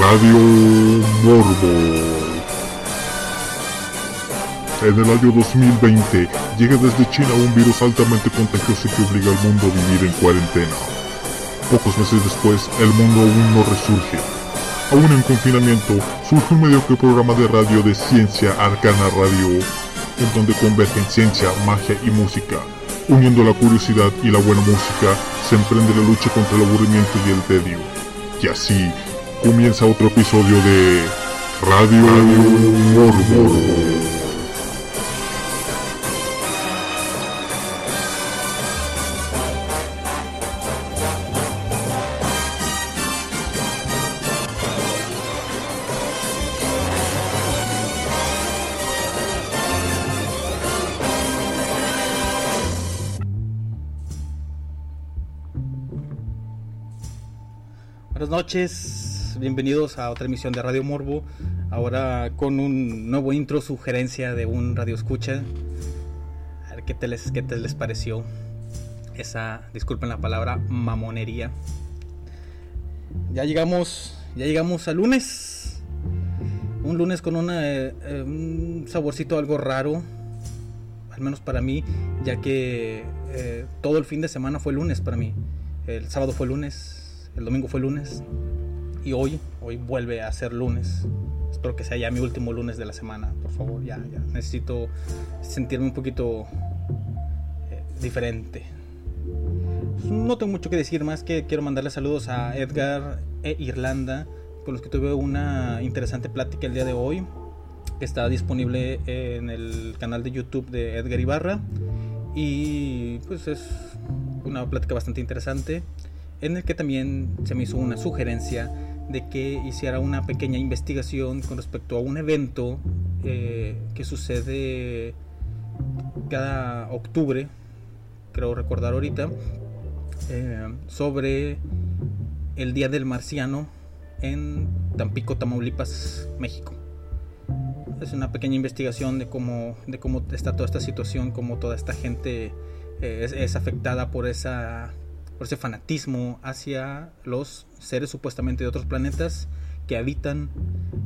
Radio Morbo. En el año 2020 llega desde China un virus altamente contagioso que obliga al mundo a vivir en cuarentena. Pocos meses después, el mundo aún no resurge. Aún en confinamiento, surge un mediocre programa de radio de ciencia arcana radio, en donde convergen ciencia, magia y música. Uniendo la curiosidad y la buena música, se emprende la lucha contra el aburrimiento y el tedio. Y así comienza otro episodio de Radio, Morbo. Buenas noches, bienvenidos a otra emisión de Radio Morbo. Ahora con un nuevo intro, sugerencia de un radio escucha. A ver qué te les, qué te les pareció esa, disculpen la palabra, mamonería. Ya llegamos, ya llegamos al lunes. Un lunes con eh, eh, un saborcito algo raro, al menos para mí, ya que eh, todo el fin de semana fue lunes para mí. El sábado fue lunes, el domingo fue lunes y hoy, hoy vuelve a ser lunes. Espero que sea ya mi último lunes de la semana, por favor, ya. Necesito sentirme un poquito eh, diferente. No tengo mucho que decir más que quiero mandarle saludos a Edgar e Irlanda, con los que tuve una interesante plática el día de hoy, que está disponible en el canal de YouTube de Edgar Ibarra. Y pues es una plática bastante interesante en el que también se me hizo una sugerencia de que hiciera una pequeña investigación con respecto a un evento eh, que sucede cada octubre, creo recordar ahorita, eh, sobre el Día del Marciano en Tampico, Tamaulipas, México. Es una pequeña investigación de cómo, de cómo está toda esta situación, cómo toda esta gente eh, es afectada por esa por ese fanatismo hacia los seres supuestamente de otros planetas que habitan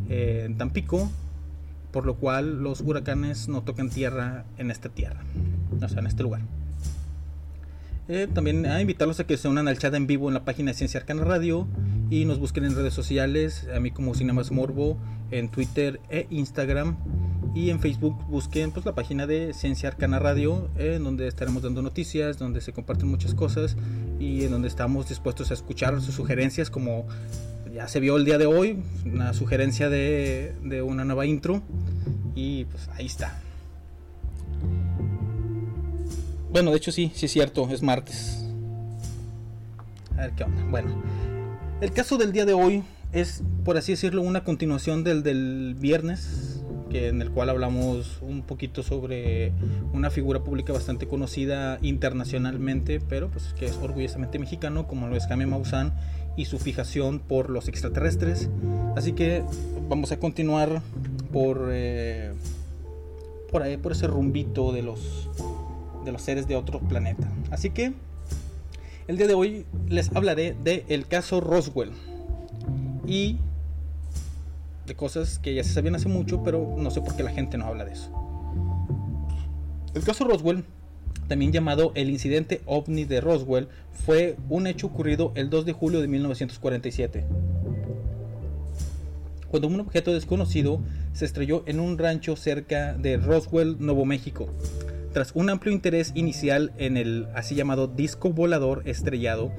eh, en Tampico, por lo cual los huracanes no tocan tierra en esta tierra, o sea, en este lugar. Eh, también a invitarlos a que se unan al chat en vivo en la página de Ciencia Arcana Radio y nos busquen en redes sociales, a mí como Cinemas Morbo, en Twitter e Instagram y en Facebook busquen pues la página de Ciencia Arcana Radio, en donde estaremos dando noticias, donde se comparten muchas cosas y en donde estamos dispuestos a escuchar sus sugerencias como ya se vio el día de hoy, una sugerencia de, de una nueva intro y pues ahí está. Bueno, de hecho sí, sí es cierto, es martes. A ver qué onda. Bueno, el caso del día de hoy es, por así decirlo, una continuación del del viernes, que, en el cual hablamos un poquito sobre una figura pública bastante conocida internacionalmente, pero pues que es orgullosamente mexicano, como lo es Jaime Maussan y su fijación por los extraterrestres. Así que vamos a continuar por, eh, por, ahí, por ese rumbito de los de los seres de otro planeta. Así que el día de hoy les hablaré del el caso Roswell y de cosas que ya se sabían hace mucho, pero no sé por qué la gente no habla de eso. El caso Roswell, también llamado el incidente ovni de Roswell, fue un hecho ocurrido el 2 de julio de 1947 cuando un objeto desconocido se estrelló en un rancho cerca de Roswell, Nuevo México. Tras un amplio interés inicial en el así llamado disco volador estrellado,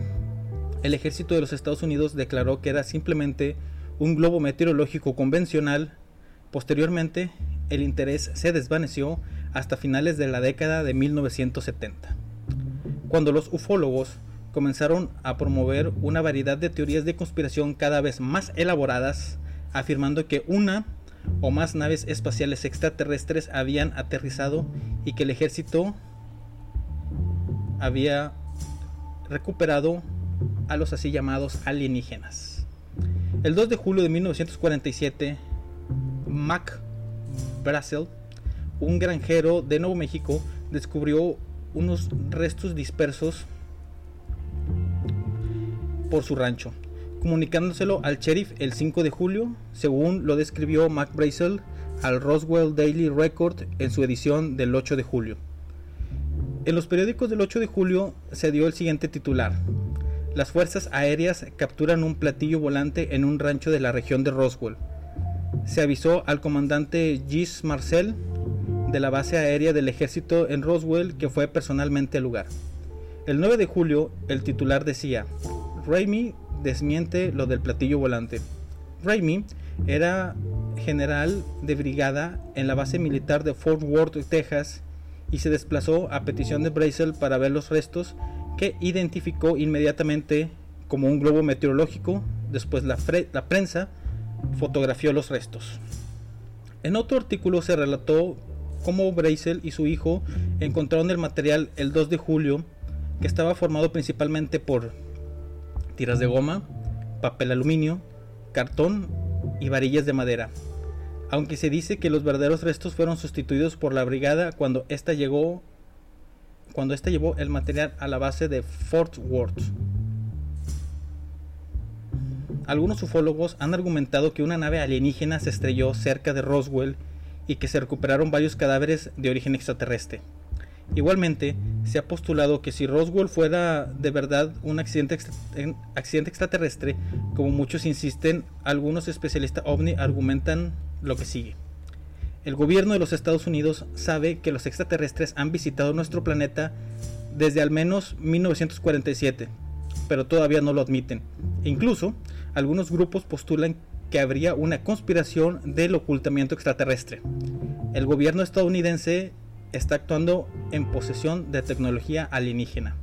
el ejército de los Estados Unidos declaró que era simplemente un globo meteorológico convencional. Posteriormente, el interés se desvaneció hasta finales de la década de 1970, cuando los ufólogos comenzaron a promover una variedad de teorías de conspiración cada vez más elaboradas, afirmando que una o más naves espaciales extraterrestres habían aterrizado y que el ejército había recuperado a los así llamados alienígenas. El 2 de julio de 1947, Mac Brazel, un granjero de Nuevo México, descubrió unos restos dispersos por su rancho comunicándoselo al sheriff el 5 de julio, según lo describió Mac Brazel al Roswell Daily Record en su edición del 8 de julio. En los periódicos del 8 de julio se dio el siguiente titular. Las fuerzas aéreas capturan un platillo volante en un rancho de la región de Roswell. Se avisó al comandante Gis Marcel de la base aérea del ejército en Roswell que fue personalmente al lugar. El 9 de julio el titular decía, Raimi desmiente lo del platillo volante. Raimi era general de brigada en la base militar de Fort Worth, Texas, y se desplazó a petición de Brazel para ver los restos que identificó inmediatamente como un globo meteorológico. Después la, prensa fotografió los restos. En otro artículo se relató cómo Brazel y su hijo encontraron el material el 2 de julio que estaba formado principalmente por tiras de goma, papel aluminio, cartón y varillas de madera. Aunque se dice que los verdaderos restos fueron sustituidos por la brigada cuando ésta llegó cuando ésta llevó el material a la base de Fort Worth. Algunos ufólogos han argumentado que una nave alienígena se estrelló cerca de Roswell y que se recuperaron varios cadáveres de origen extraterrestre. Igualmente, se ha postulado que si Roswell fuera de verdad un accidente, accidente extraterrestre, como muchos insisten, algunos especialistas ovni argumentan lo que sigue. El gobierno de los Estados Unidos sabe que los extraterrestres han visitado nuestro planeta desde al menos 1947, pero todavía no lo admiten. incluso, algunos grupos postulan que habría una conspiración del ocultamiento extraterrestre. El gobierno estadounidense está actuando en posesión de tecnología alienígena.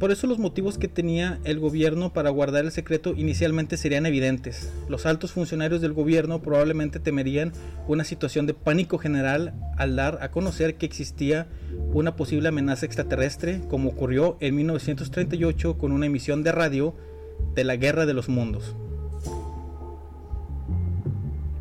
Por eso los motivos que tenía el gobierno para guardar el secreto inicialmente serían evidentes. Los altos funcionarios del gobierno probablemente temerían una situación de pánico general al dar a conocer que existía una posible amenaza extraterrestre, como ocurrió en 1938 con una emisión de radio de la Guerra de los Mundos.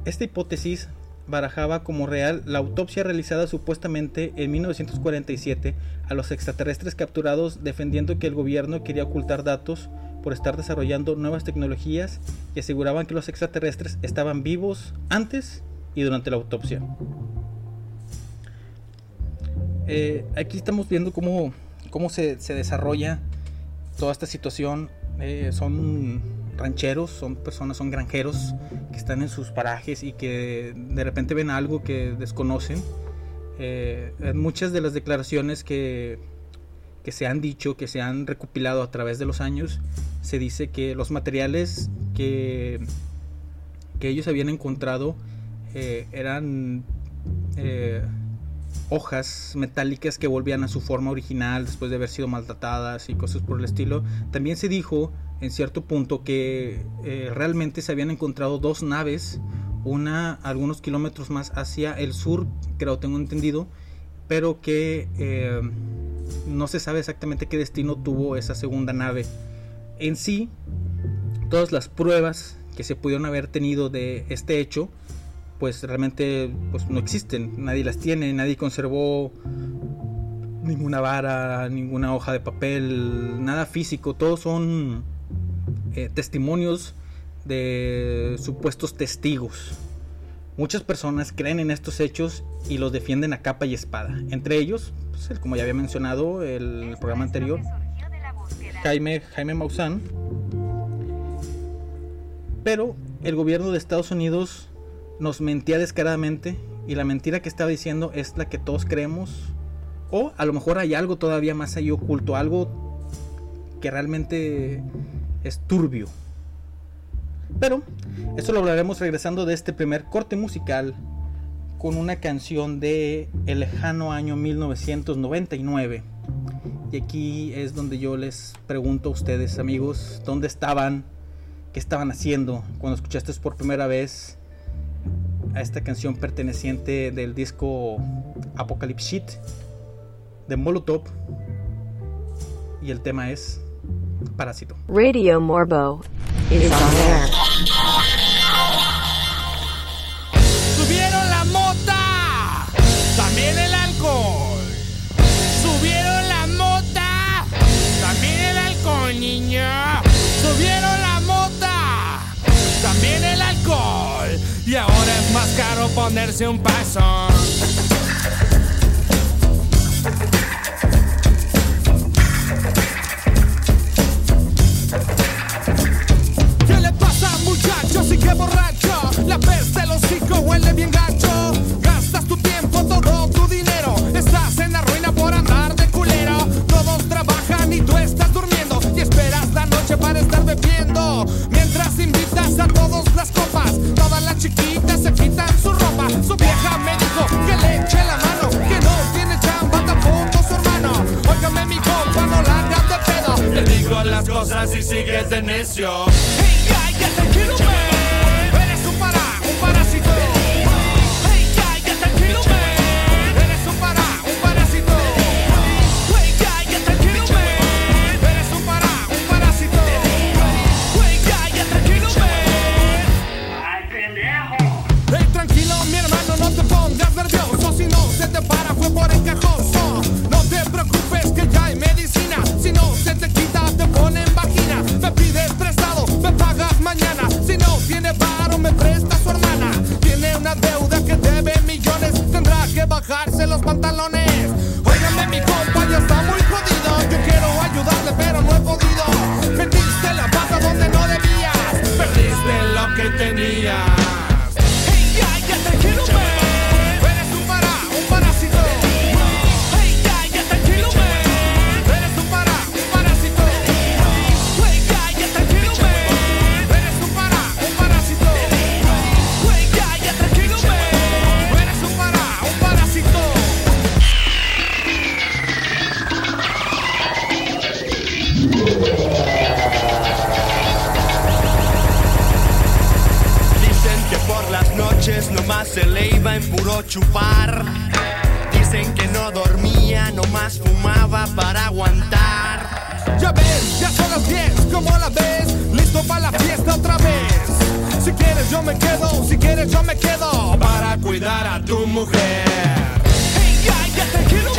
Esta hipótesis barajaba como real la autopsia realizada supuestamente en 1947 a los extraterrestres capturados defendiendo que el gobierno quería ocultar datos por estar desarrollando nuevas tecnologías y aseguraban que los extraterrestres estaban vivos antes y durante la autopsia. Eh, aquí estamos viendo cómo, cómo se, desarrolla toda esta situación. Eh, son rancheros, son personas, son granjeros que están en sus parajes y que de repente ven algo que desconocen. Eh, muchas de las declaraciones que, que se han dicho, que se han recopilado a través de los años, se dice que los materiales que, que ellos habían encontrado eh, eran eh, hojas metálicas que volvían a su forma original después de haber sido maltratadas y cosas por el estilo. También se dijo en cierto punto que eh, realmente se habían encontrado dos naves, una algunos kilómetros más hacia el sur, creo tengo entendido, pero que eh, no se sabe exactamente qué destino tuvo esa segunda nave. En sí, todas las pruebas que se pudieron haber tenido de este hecho, pues realmente pues, no existen, nadie las tiene, nadie conservó ninguna vara, ninguna hoja de papel, nada físico, todos son eh, testimonios de supuestos testigos. Muchas personas creen en estos hechos y los defienden a capa y espada. Entre ellos, pues, como ya había mencionado el, el programa anterior, Jaime, Jaime Maussan. Pero el gobierno de Estados Unidos nos mentía descaradamente y la mentira que estaba diciendo es la que todos creemos. O a lo mejor hay algo todavía más ahí oculto, algo que realmente es turbio. Pero eso lo hablaremos regresando de este primer corte musical con una canción de el lejano año 1999. Y aquí es donde yo les pregunto a ustedes, amigos, ¿dónde estaban? ¿Qué estaban haciendo cuando escuchaste por primera vez a esta canción perteneciente del disco Apocalypse Shit de Molotov? Y el tema es Parásito. Radio Morbo is on air. ¡Subieron la mota! ¡También el alcohol! ¡Subieron la mota! ¡También el alcohol, niña! ¡Subieron la mota! ¡También el alcohol! Y ahora es más caro ponerse un paso. Bien gacho. Gastas tu tiempo, todo tu dinero. Estás en la ruina por andar de culero. Todos trabajan y tú estás durmiendo. Y esperas la noche para estar bebiendo. Mientras invitas a todos las copas. Todas las chiquitas se quitan su ropa. Su vieja me dijo que le eche la mano. Que no tiene chamba tampoco su hermano. Óigame mi compa, no la hagas de pedo. Te digo las cosas y sigues de necio. Hey, chupar. Dicen que no dormía, nomás fumaba para aguantar. Ya ves, ya son las 10, ¿cómo la ves? Listo para la fiesta otra vez. Si quieres yo me quedo, si quieres yo me quedo para cuidar a tu mujer. Ya, tranquilo, man.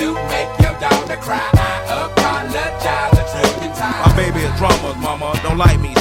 to make your daughter cry. I apologize a trillion times. My baby is drama, mama. Don't like me.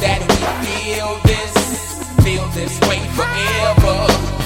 that we feel this, feel this way forever.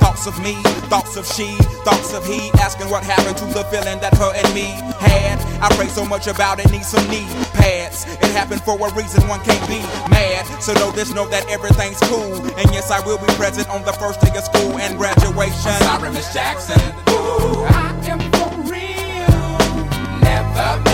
Thoughts of me, thoughts of she, thoughts of he. Asking what happened to the feeling that her and me had. I pray so much about it, need some knee pads. It happened for a reason, one can't be mad. So know this, know that everything's cool. And yes, I will be present on the first day of school and graduation. Sorry, Miss Jackson. Ooh, I am for real. Never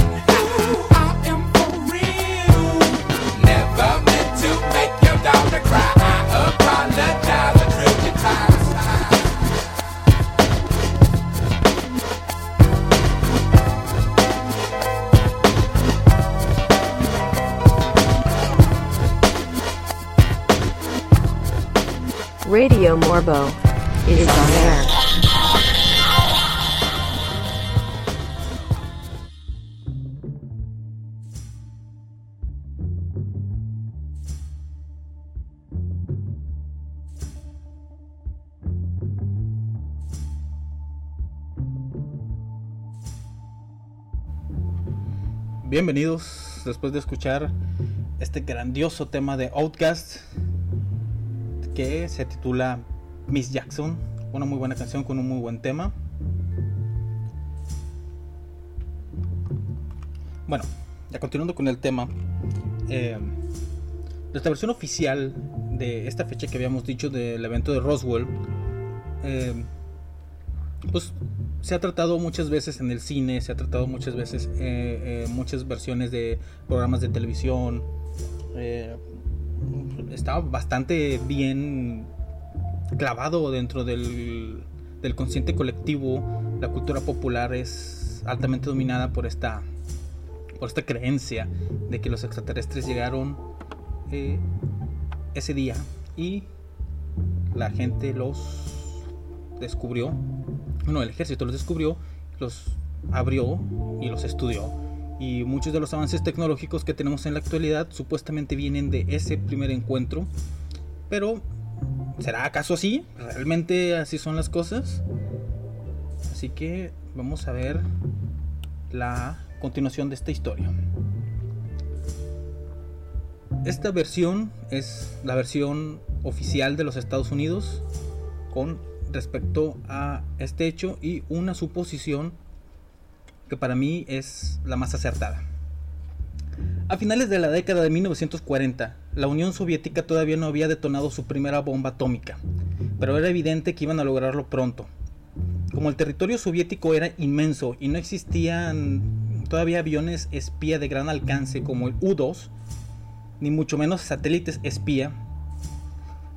Radio Morbo is on air. Bienvenidos después de escuchar este grandioso tema de Outcast que se titula Miss Jackson. Una muy buena canción con un muy buen tema. Bueno, ya continuando con el tema. eh, nuestra versión oficial de esta fecha que habíamos dicho del evento de Roswell. eh, pues se ha tratado muchas veces en el cine, se ha tratado muchas veces eh, eh, muchas versiones de programas de televisión. Está bastante bien clavado dentro del, del consciente colectivo. La cultura popular es altamente dominada por esta, por esta creencia de que los extraterrestres llegaron eh, ese día y la gente los descubrió. Bueno, el ejército los descubrió, los abrió y los estudió. Y muchos de los avances tecnológicos que tenemos en la actualidad supuestamente vienen de ese primer encuentro. Pero, ¿será acaso así? ¿Realmente así son las cosas? Así que vamos a ver la continuación de esta historia. Esta versión es la versión oficial de los Estados Unidos con respecto a este hecho y una suposición que para mí es la más acertada. A finales de la década de 1940, la Unión Soviética todavía no había detonado su primera bomba atómica, pero era evidente que iban a lograrlo pronto. Como el territorio soviético era inmenso y no existían todavía aviones espía de gran alcance como el U-2, ni mucho menos satélites espía,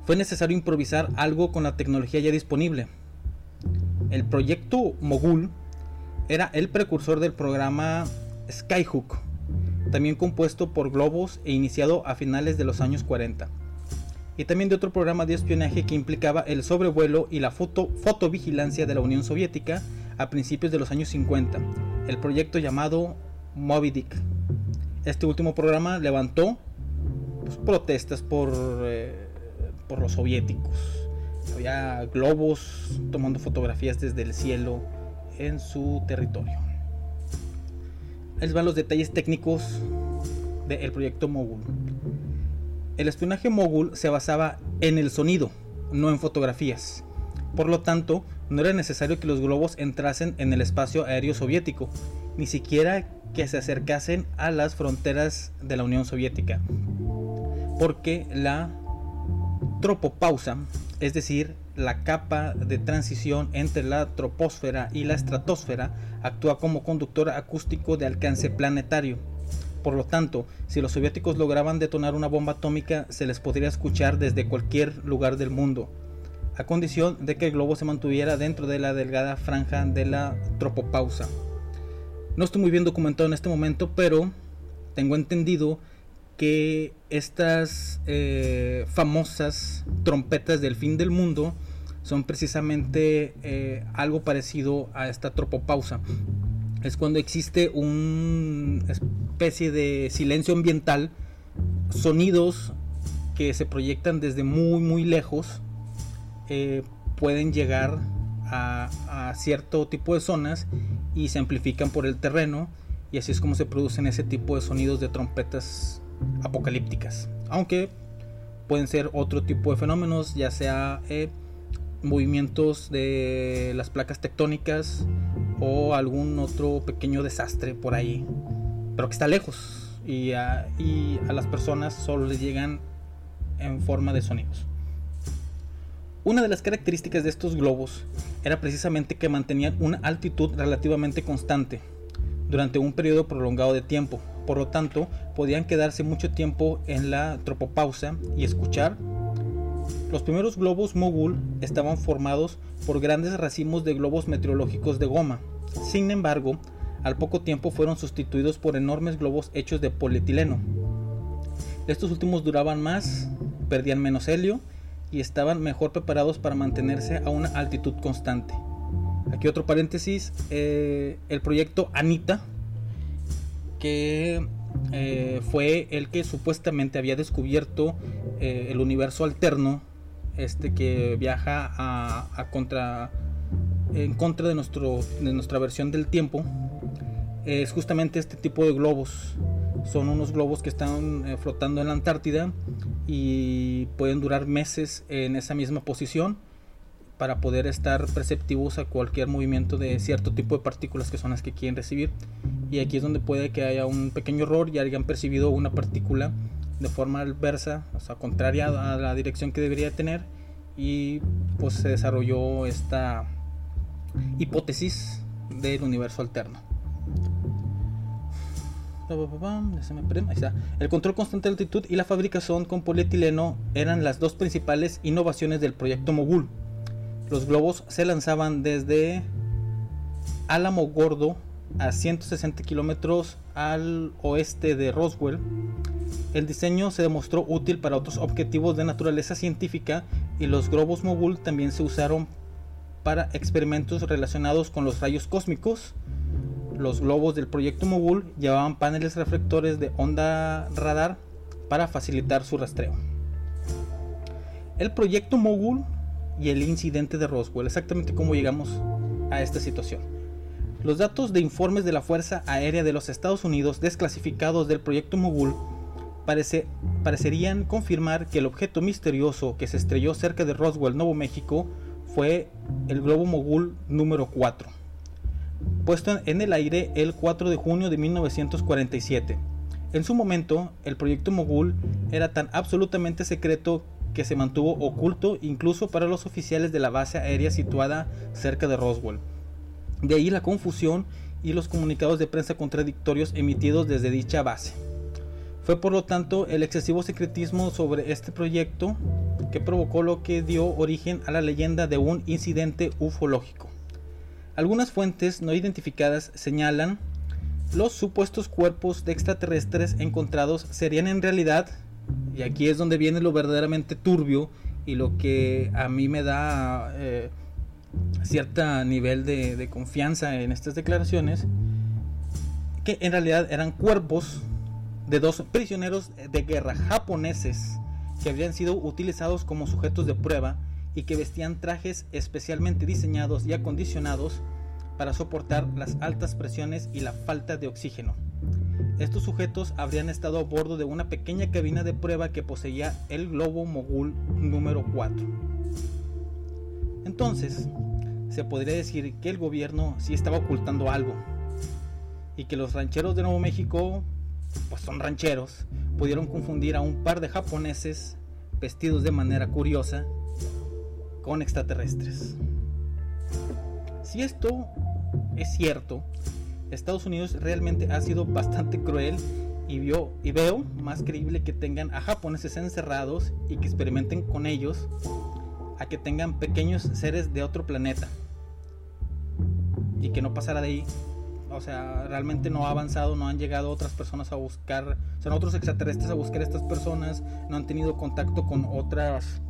fue necesario improvisar algo con la tecnología ya disponible. El proyecto Mogul era el precursor del programa Skyhook, también compuesto por globos e iniciado a finales de los años 40. Y también de otro programa de espionaje que implicaba el sobrevuelo y la foto, fotovigilancia de la Unión Soviética a principios de los años 50, el proyecto llamado Moby Dick. Este último programa levantó pues, protestas por, eh, por los soviéticos. Había globos tomando fotografías desde el cielo en su territorio. Ahí van los detalles técnicos del proyecto Mogul. El espionaje Mogul se basaba en el sonido, no en fotografías. Por lo tanto, no era necesario que los globos entrasen en el espacio aéreo soviético, ni siquiera que se acercasen a las fronteras de la Unión Soviética, porque la tropopausa, es decir, la capa de transición entre la troposfera y la estratosfera, actúa como conductor acústico de alcance planetario. Por lo tanto, si los soviéticos lograban detonar una bomba atómica, se les podría escuchar desde cualquier lugar del mundo, a condición de que el globo se mantuviera dentro de la delgada franja de la tropopausa. No estoy muy bien documentado en este momento, pero tengo entendido que estas eh, famosas trompetas del fin del mundo son precisamente eh, algo parecido a esta tropopausa. Es cuando existe una especie de silencio ambiental, sonidos que se proyectan desde muy muy lejos eh, pueden llegar a, a, cierto tipo de zonas y se amplifican por el terreno y así es como se producen ese tipo de sonidos de trompetas apocalípticas. Aunque pueden ser otro tipo de fenómenos, ya sea eh, movimientos de las placas tectónicas o algún otro pequeño desastre por ahí, pero que está lejos y a, y a las personas solo les llegan en forma de sonidos. Una de las características de estos globos era precisamente que mantenían una altitud relativamente constante durante un periodo prolongado de tiempo, por lo tanto podían quedarse mucho tiempo en la tropopausa y escuchar. Los primeros globos Mogul estaban formados por grandes racimos de globos meteorológicos de goma. Sin embargo, al poco tiempo fueron sustituidos por enormes globos hechos de polietileno. Estos últimos duraban más, perdían menos helio y estaban mejor preparados para mantenerse a una altitud constante. Aquí otro paréntesis, eh, el proyecto Anita, que eh, fue el que supuestamente había descubierto eh, el universo alterno, este que viaja a, contra, en contra de, nuestro, de nuestra versión del tiempo, es justamente este tipo de globos. Son unos globos que están eh, flotando en la Antártida y pueden durar meses en esa misma posición para poder estar perceptivos a cualquier movimiento de cierto tipo de partículas que son las que quieren recibir. Y aquí es donde puede que haya un pequeño error y hayan percibido una partícula de forma adversa, o sea, contraria a la dirección que debería tener. Y pues se desarrolló esta hipótesis del universo alterno. El control constante de altitud y la fabricación con polietileno eran las dos principales innovaciones del proyecto Mogul. Los globos se lanzaban desde Álamo Gordo a 160 kilómetros al oeste de Roswell. El diseño se demostró útil para otros objetivos de naturaleza científica y los globos Mogul también se usaron para experimentos relacionados con los rayos cósmicos. Los globos del proyecto Mogul llevaban paneles reflectores de onda radar para facilitar su rastreo. El proyecto Mogul y el incidente de Roswell, exactamente cómo llegamos a esta situación. Los datos de informes de la Fuerza Aérea de los Estados Unidos desclasificados del proyecto Mogul parece, parecerían confirmar que el objeto misterioso que se estrelló cerca de Roswell, Nuevo México, fue el globo Mogul número 4, puesto en el aire el 4 de junio de 1947. En su momento, el proyecto Mogul era tan absolutamente secreto que se mantuvo oculto incluso para los oficiales de la base aérea situada cerca de Roswell. De ahí la confusión y los comunicados de prensa contradictorios emitidos desde dicha base. Fue por lo tanto el excesivo secretismo sobre este proyecto que provocó lo que dio origen a la leyenda de un incidente ufológico. Algunas fuentes no identificadas señalan los supuestos cuerpos de extraterrestres encontrados serían en realidad y aquí es donde viene lo verdaderamente turbio y lo que a mí me da eh, cierto nivel de, de, confianza en estas declaraciones, que en realidad eran cuerpos de dos prisioneros de guerra japoneses que habían sido utilizados como sujetos de prueba y que vestían trajes especialmente diseñados y acondicionados para soportar las altas presiones y la falta de oxígeno. Estos sujetos habrían estado a bordo de una pequeña cabina de prueba que poseía el globo mogul número 4. Entonces, se podría decir que el gobierno sí estaba ocultando algo y que los rancheros de Nuevo México, pues son rancheros, pudieron confundir a un par de japoneses vestidos de manera curiosa con extraterrestres. Si esto es cierto, Estados Unidos realmente ha sido bastante cruel y, veo más creíble que tengan a japoneses encerrados y que experimenten con ellos a que tengan pequeños seres de otro planeta y que no pasara de ahí. O sea, realmente no ha avanzado, no han llegado otras personas a buscar, son otros extraterrestres a buscar a estas personas, no han tenido contacto con otras,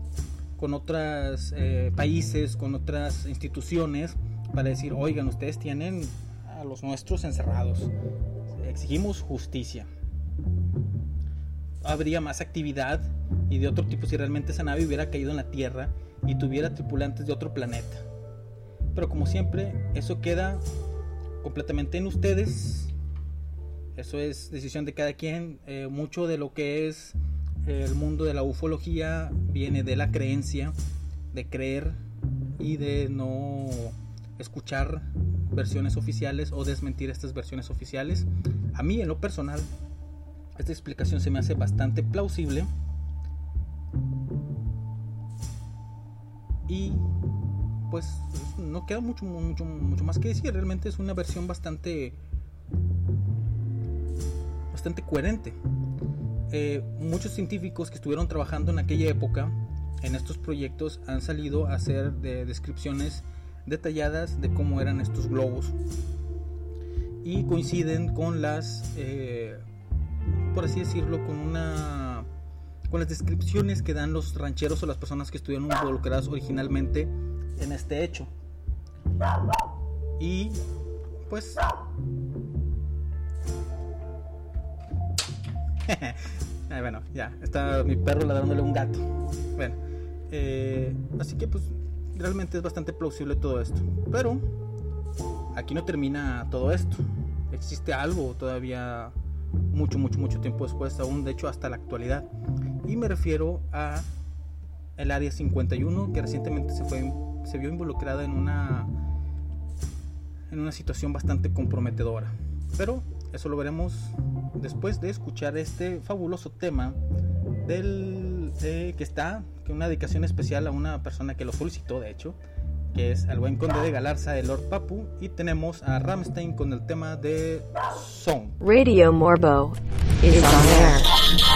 con otros eh, países, con otras instituciones para decir, oigan, ustedes tienen a los nuestros encerrados, exigimos justicia. Habría más actividad y de otro tipo si realmente esa nave hubiera caído en la Tierra y tuviera tripulantes de otro planeta. Pero como siempre, eso queda completamente en ustedes. Eso es decisión de cada quien. Eh, mucho de lo que es el mundo de la ufología viene de la creencia, de creer y de no escuchar versiones oficiales o desmentir estas versiones oficiales. A mí en lo personal, esta explicación se me hace bastante plausible. Y pues no queda mucho, mucho, mucho más que decir. Realmente es una versión bastante, bastante coherente. Eh, muchos científicos que estuvieron trabajando en aquella época en estos proyectos han salido a hacer de descripciones detalladas de cómo eran estos globos y coinciden con las, eh, por así decirlo, con una, con las descripciones que dan los rancheros o las personas que estuvieron involucradas originalmente en este hecho. Y pues bueno, ya, está mi perro ladrándole un gato. Bueno, eh, así que pues realmente es bastante plausible todo esto. Pero aquí no termina todo esto. Existe algo todavía mucho, mucho, mucho tiempo después, aún de hecho hasta la actualidad. Y me refiero a el Área 51, que recientemente se, fue, se vio involucrada en una, en una situación bastante comprometedora. Pero eso lo veremos después de escuchar este fabuloso tema del que está, que una dedicación especial a una persona que lo solicitó, de hecho, que es al buen conde de Galarza de Lord Papu, y tenemos a Ramstein con el tema de Song. Radio Morbo is on air.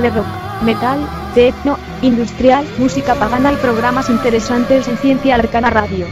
de rock, metal, techno, industrial, música pagana y programas interesantes en Ciencia Arcana Radio.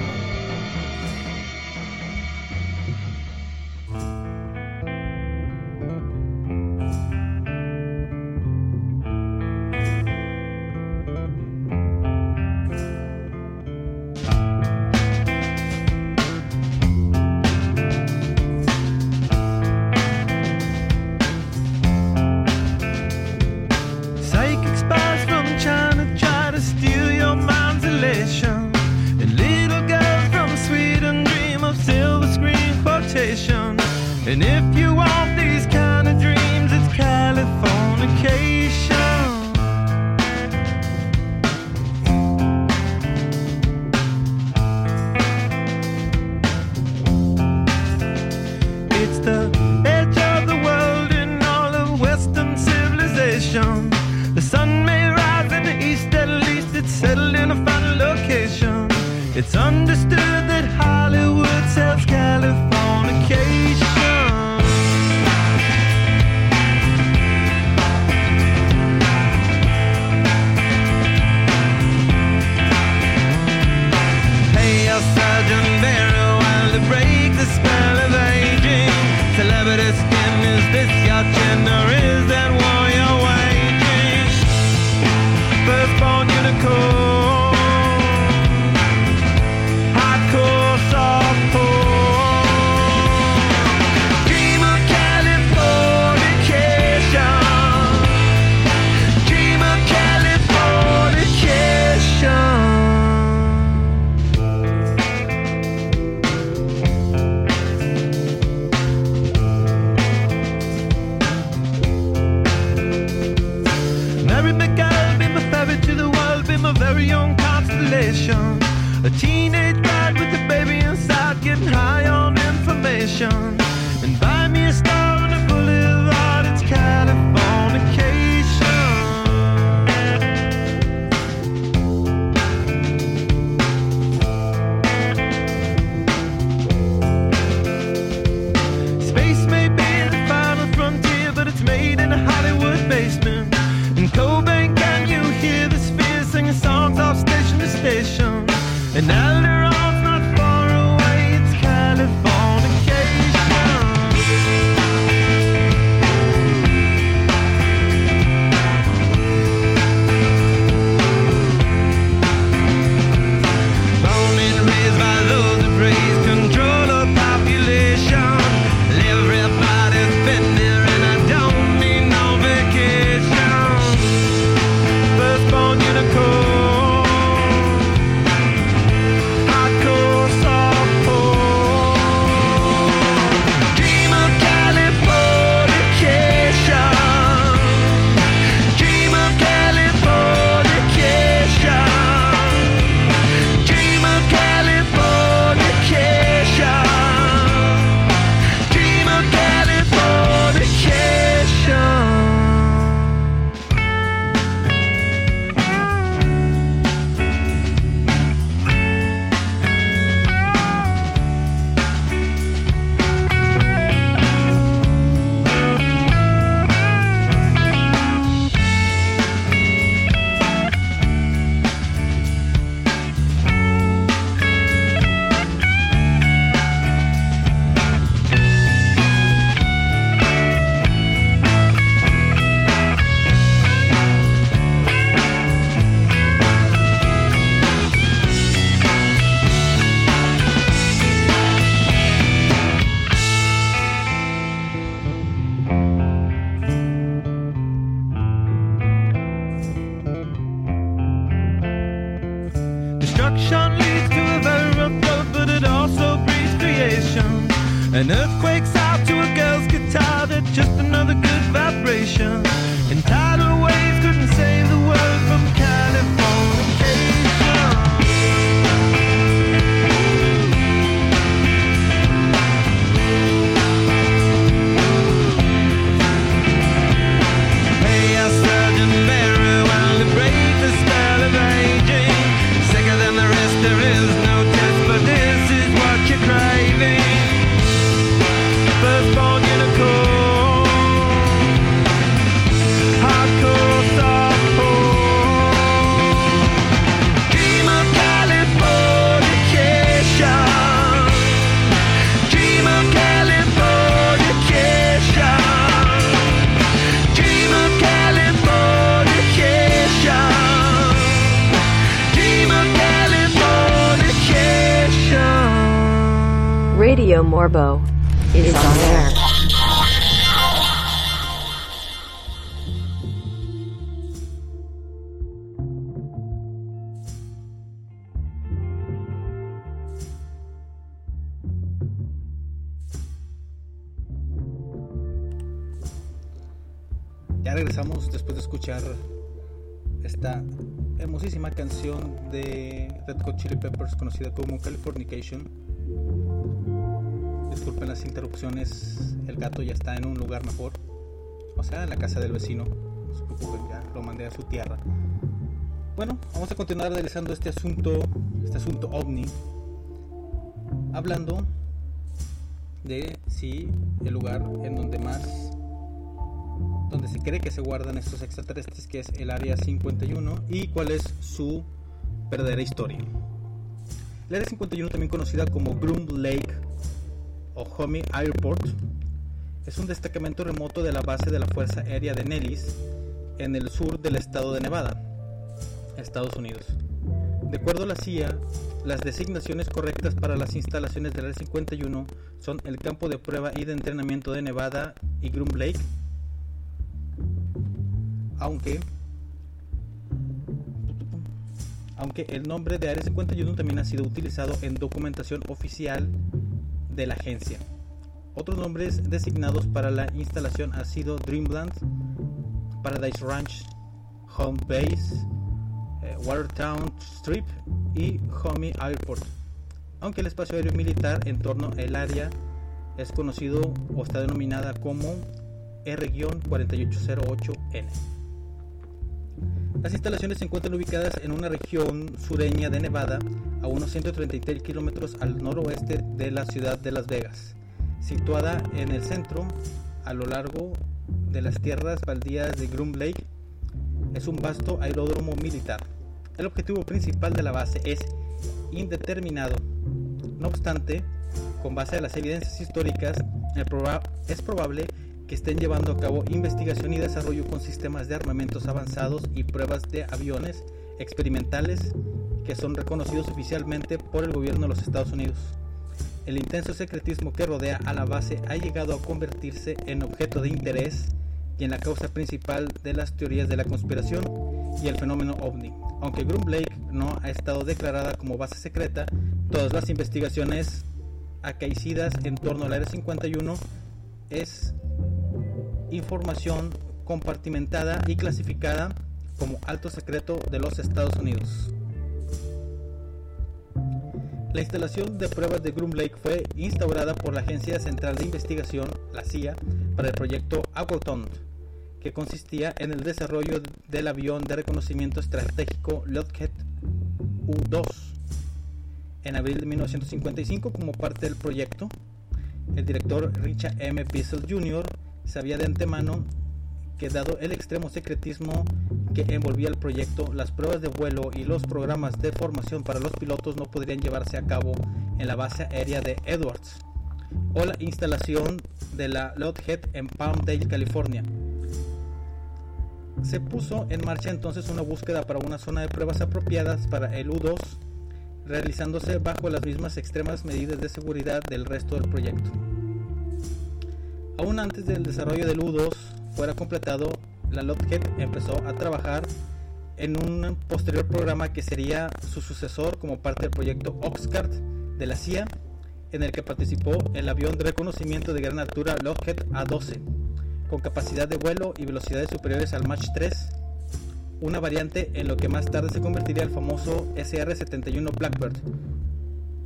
Morbo is on air. Ya regresamos después de escuchar esta hermosísima canción de Red Hot Chili Peppers conocida como Californication. Disculpen las interrupciones, el gato ya está en un lugar mejor, o sea, en la casa del vecino. Ya lo mandé a su tierra. Bueno, vamos a continuar analizando este asunto, este asunto ovni, hablando de si el lugar en donde más donde se cree que se guardan estos extraterrestres, que es el Área 51, y cuál es su verdadera historia. El Área 51, también conocida como Groom Lake o Homey Airport, es un destacamento remoto de la base de la Fuerza Aérea de Nellis en el sur del estado de Nevada, Estados Unidos. De acuerdo a la CIA, las designaciones correctas para las instalaciones del Área 51 son el campo de prueba y de entrenamiento de Nevada y Groom Lake aunque aunque el nombre de Área 51 también ha sido utilizado en documentación oficial de la agencia. Otros nombres designados para la instalación han sido Dreamland, Paradise Ranch, Home Base, eh, Watertown Strip y Homey Airport. Aunque el espacio aéreo militar en torno al área es conocido o está denominada como R-4808N. Las instalaciones se encuentran ubicadas en una región sureña de Nevada, a unos 133 kilómetros al noroeste de la ciudad de Las Vegas, situada en el centro, a lo largo de las tierras baldías de Groom Lake. Es un vasto aeródromo militar. El objetivo principal de la base es indeterminado. No obstante, con base a las evidencias históricas, es probable que estén llevando a cabo investigación y desarrollo con sistemas de armamentos avanzados y pruebas de aviones experimentales que son reconocidos oficialmente por el gobierno de los Estados Unidos. El intenso secretismo que rodea a la base ha llegado a convertirse en objeto de interés y en la causa principal de las teorías de la conspiración y el fenómeno ovni. Aunque Groom Lake no ha estado declarada como base secreta, todas las investigaciones acaecidas en torno al Área 51 es información compartimentada y clasificada como alto secreto de los Estados Unidos. La instalación de pruebas de Groom Lake fue instaurada por la Agencia Central de Investigación, la CIA, para el proyecto Aquatond, que consistía en el desarrollo del avión de reconocimiento estratégico Lockheed U-2. En abril de 1955, como parte del proyecto, el director Richard M. Bissell Jr sabía de antemano que dado el extremo secretismo que envolvía el proyecto, las pruebas de vuelo y los programas de formación para los pilotos no podrían llevarse a cabo en la base aérea de Edwards o la instalación de la Lockheed en Palmdale, California. Se puso en marcha entonces una búsqueda para una zona de pruebas apropiadas para el U-2, realizándose bajo las mismas extremas medidas de seguridad del resto del proyecto. Aún antes del desarrollo del U-2 fuera completado, la Lockheed empezó a trabajar en un posterior programa que sería su sucesor como parte del proyecto Oxcart de la CIA, en el que participó el avión de reconocimiento de gran altura Lockheed A-12, con capacidad de vuelo y velocidades superiores al Mach 3, una variante en lo que más tarde se convertiría el famoso SR-71 Blackbird.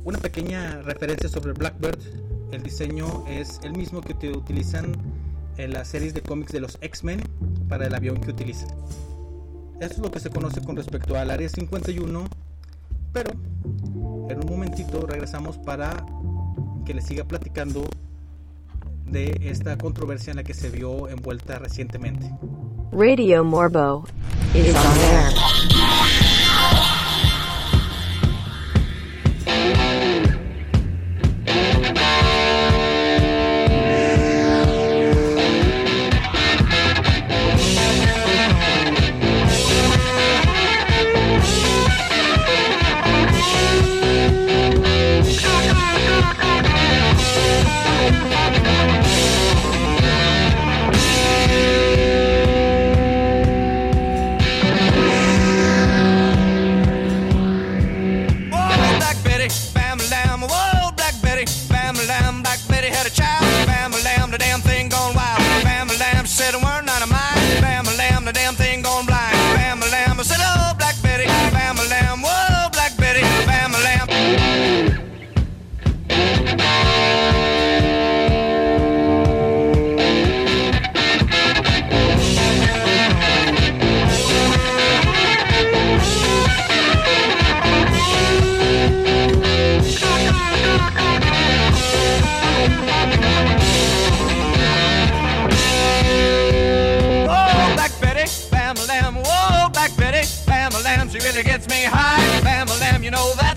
Una pequeña referencia sobre Blackbird el diseño es el mismo que utilizan en las series de cómics de los X-Men para el avión que utilizan. Esto es lo que se conoce con respecto al Área 51, pero en un momentito regresamos para que les siga platicando de esta controversia en la que se vio envuelta recientemente. Radio Morbo is on air. that gets me high. Bam, bam, you know that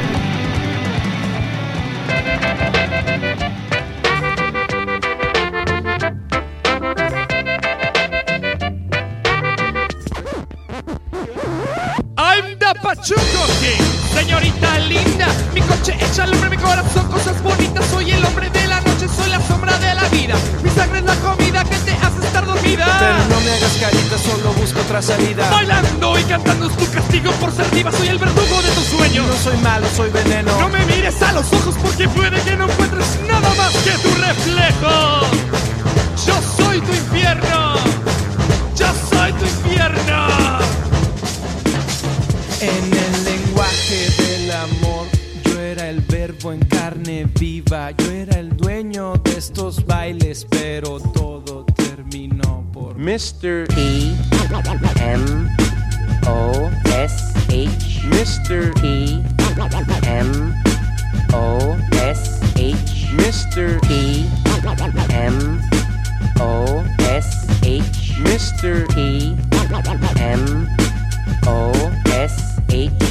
Yo era el dueño de estos bailes, pero todo terminó por Mr. E M O S H Mr. E M O S H Mr. E M O S H Mr. E M O S H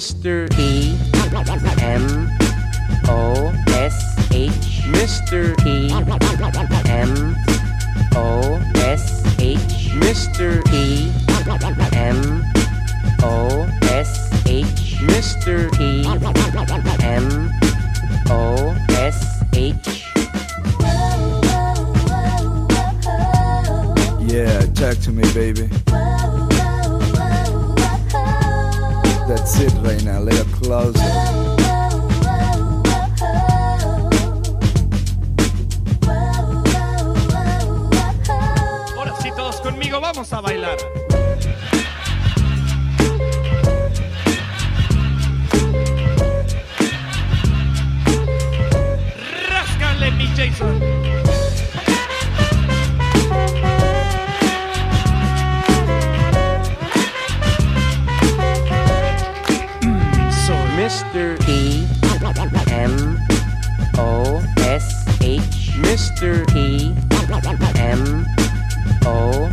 Mr. E M O S H Mr. E M O S H Mr. E M O S H Mr. E M O S H Yeah, talk to me, baby. That's it now, a little closer. Vamos a bailar. Ráscale, mi Jason. Mr. E M O S H Mr. E M O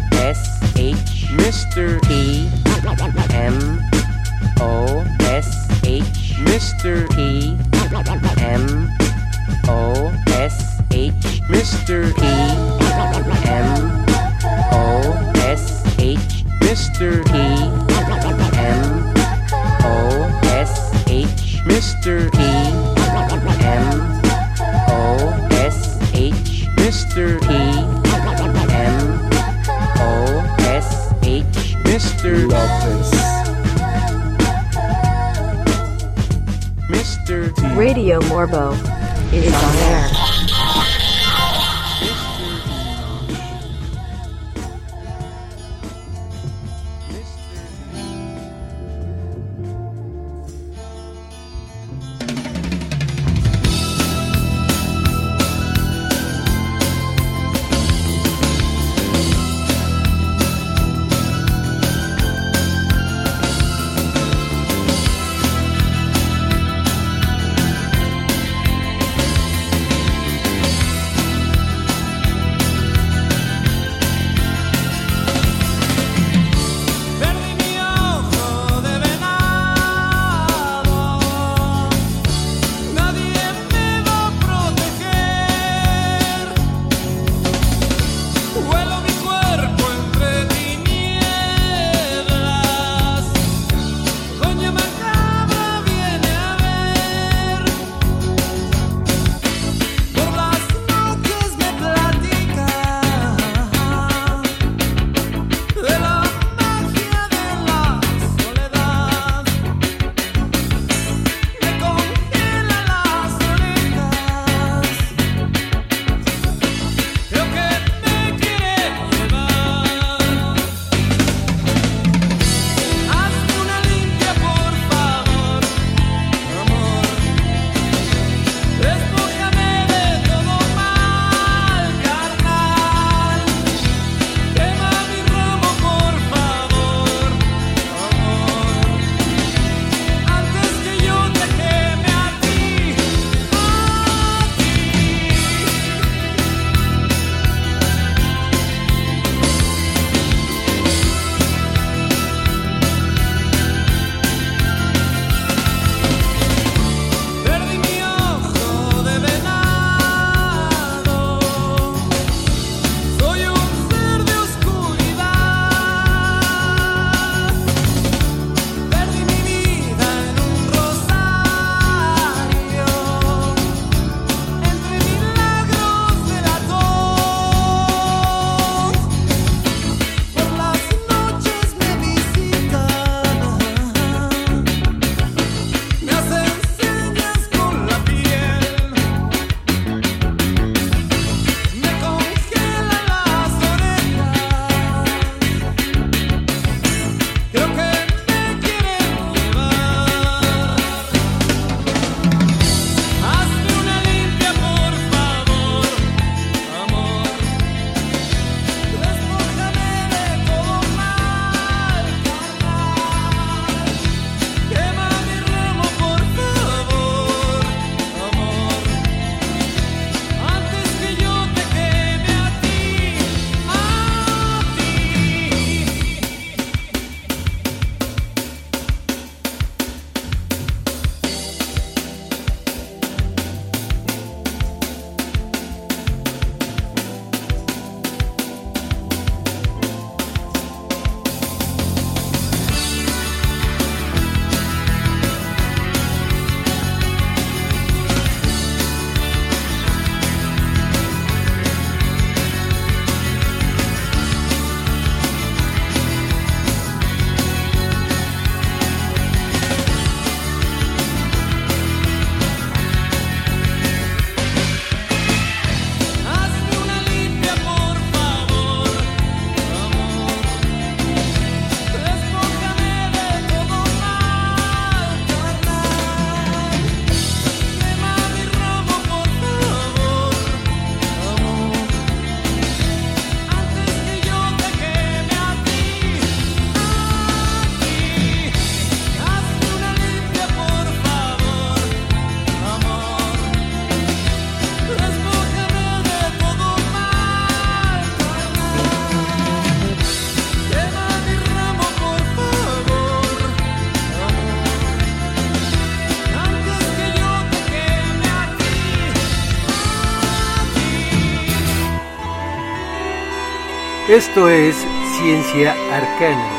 Esto es Ciencia Arcana,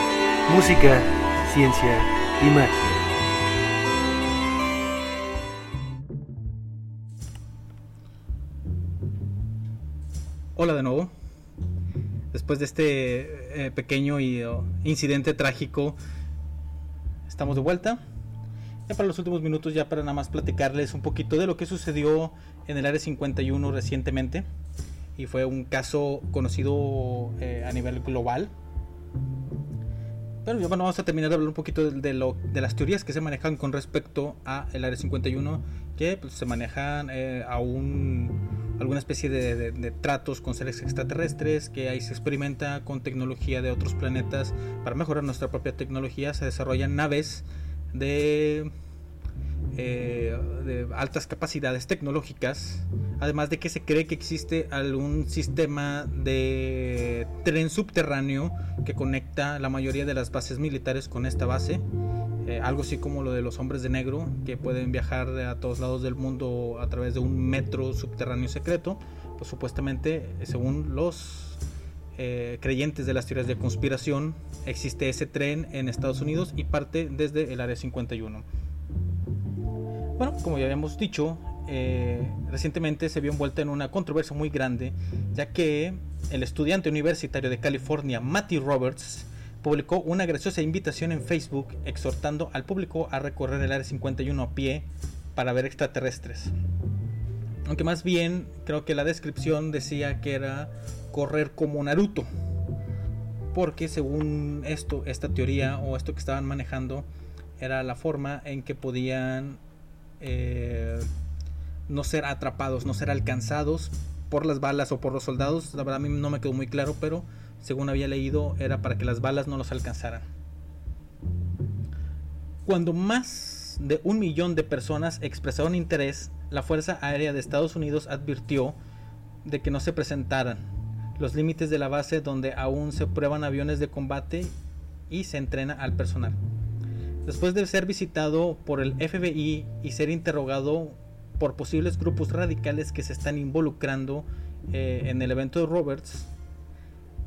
música, ciencia y magia. Hola de nuevo. Después de este eh, pequeño y, oh, incidente trágico, estamos de vuelta. Ya para los últimos minutos, ya para nada más platicarles un poquito de lo que sucedió en el Área 51 recientemente. Y fue un caso conocido eh, a nivel global. Pero bueno, vamos a terminar de hablar un poquito de, de lo, de las teorías que se manejan con respecto a el Área 51, que pues, se manejan eh, a un, alguna especie de, de- de tratos con seres extraterrestres, que ahí se experimenta con tecnología de otros planetas para mejorar nuestra propia tecnología, se desarrollan naves de, eh, de altas capacidades tecnológicas, además de que se cree que existe algún sistema de tren subterráneo que conecta la mayoría de las bases militares con esta base. Eh, algo así como lo de los hombres de negro, que pueden viajar a todos lados del mundo a través de un metro subterráneo secreto. Pues supuestamente, según los eh, creyentes de las teorías de conspiración, existe ese tren en Estados Unidos y parte desde el área 51. Bueno, como ya habíamos dicho, eh, recientemente se vio envuelta en una controversia muy grande, ya que el estudiante universitario de California, Matty Roberts, publicó una graciosa invitación en Facebook exhortando al público a recorrer el área 51 a pie para ver extraterrestres. Aunque más bien creo que la descripción decía que era correr como Naruto. Porque según esto, esta teoría o esto que estaban manejando, era la forma en que podían eh, no ser atrapados, no ser alcanzados por las balas o por los soldados. La verdad a mí no me quedó muy claro, pero según había leído era para que las balas no los alcanzaran. Cuando más de un millón de personas expresaron interés, la Fuerza Aérea de Estados Unidos advirtió de que no se presentaran los límites de la base donde aún se prueban aviones de combate y se entrena al personal. Después de ser visitado por el FBI y ser interrogado por posibles grupos radicales que se están involucrando eh, en el evento de Roberts,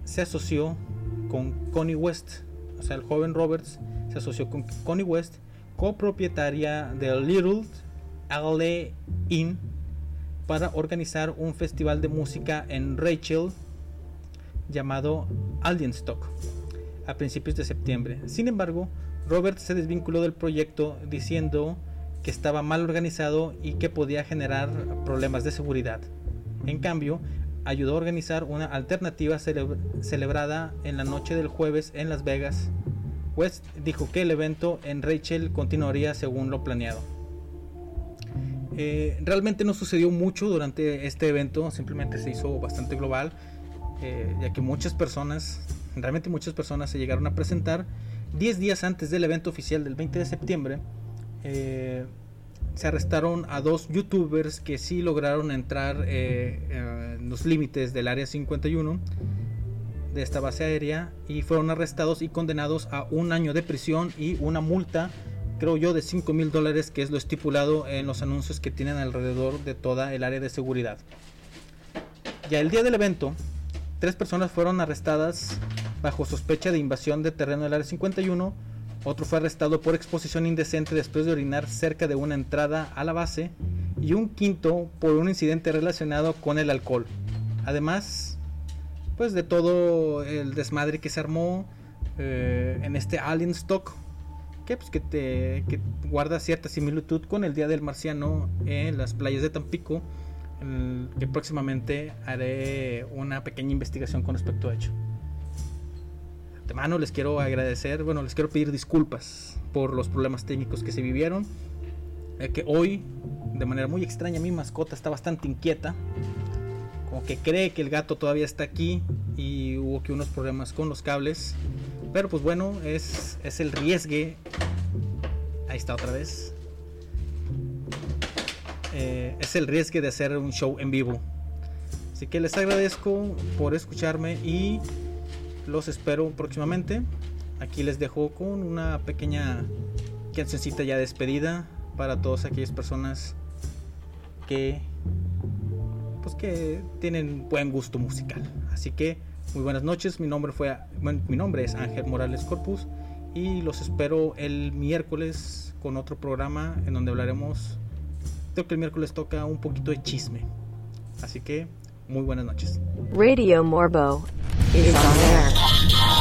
se asoció con Connie West. O sea, el joven Roberts se asoció con Connie West, copropietaria del Little LA Inn, para organizar un festival de música en Rachel llamado Aldenstock a principios de septiembre. Sin embargo, Robert se desvinculó del proyecto diciendo que estaba mal organizado y que podía generar problemas de seguridad. En cambio, ayudó a organizar una alternativa cele- celebrada en la noche del jueves en Las Vegas. West dijo que el evento en Rachel continuaría según lo planeado. Eh, realmente no sucedió mucho durante este evento, simplemente se hizo bastante global, eh, ya que muchas personas, realmente muchas personas se llegaron a presentar 10 días antes del evento oficial del 20 de septiembre. eh, se arrestaron a dos youtubers que sí lograron entrar eh, eh, en los límites del área 51 de esta base aérea y fueron arrestados y condenados a un año de prisión y una multa creo yo de 5 mil dólares que es lo estipulado en los anuncios que tienen alrededor de toda el área de seguridad ya el día del evento tres personas fueron arrestadas bajo sospecha de invasión de terreno del área 51 otro fue arrestado por exposición indecente después de orinar cerca de una entrada a la base y un quinto por un incidente relacionado con el alcohol. Además, pues de todo el desmadre que se armó eh, en este Alien Stock, que, pues, que, te, que guarda cierta similitud con el Día del Marciano en las playas de Tampico, que próximamente haré una pequeña investigación con respecto a ello antemano les quiero agradecer, bueno, les quiero pedir disculpas por los problemas técnicos que se vivieron. Ya que hoy, de manera muy extraña, mi mascota está bastante inquieta. Como que cree que el gato todavía está aquí y hubo que unos problemas con los cables. Pero pues bueno, es, es el riesgue. Ahí está otra vez. Eh, es el riesgo de hacer un show en vivo. Así que les agradezco por escucharme y los espero próximamente. Aquí les dejo con una pequeña cancioncita ya despedida para todas aquellas personas que pues que tienen buen gusto musical. Así que Muy buenas noches, mi nombre fue mi nombre es Ángel Morales Corpus y los espero el miércoles con otro programa en donde hablaremos creo que el miércoles toca un poquito de chisme. Así que muy buenas noches. Radio Morbo is on air.